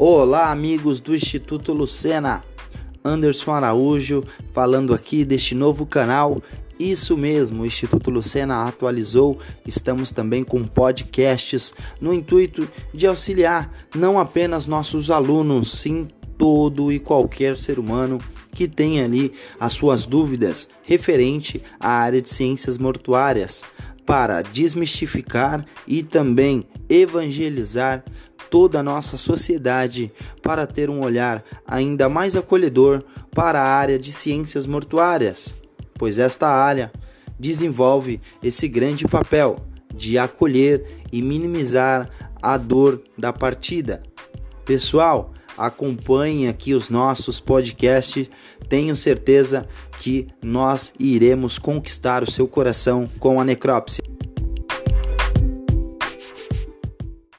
Olá, amigos do Instituto Lucena. Anderson Araújo falando aqui deste novo canal. Isso mesmo, o Instituto Lucena atualizou. Estamos também com podcasts no intuito de auxiliar não apenas nossos alunos, sim todo e qualquer ser humano que tenha ali as suas dúvidas referente à área de ciências mortuárias para desmistificar e também evangelizar toda a nossa sociedade para ter um olhar ainda mais acolhedor para a área de ciências mortuárias, pois esta área desenvolve esse grande papel de acolher e minimizar a dor da partida. Pessoal, acompanhe aqui os nossos podcasts. Tenho certeza que nós iremos conquistar o seu coração com a necrópsia.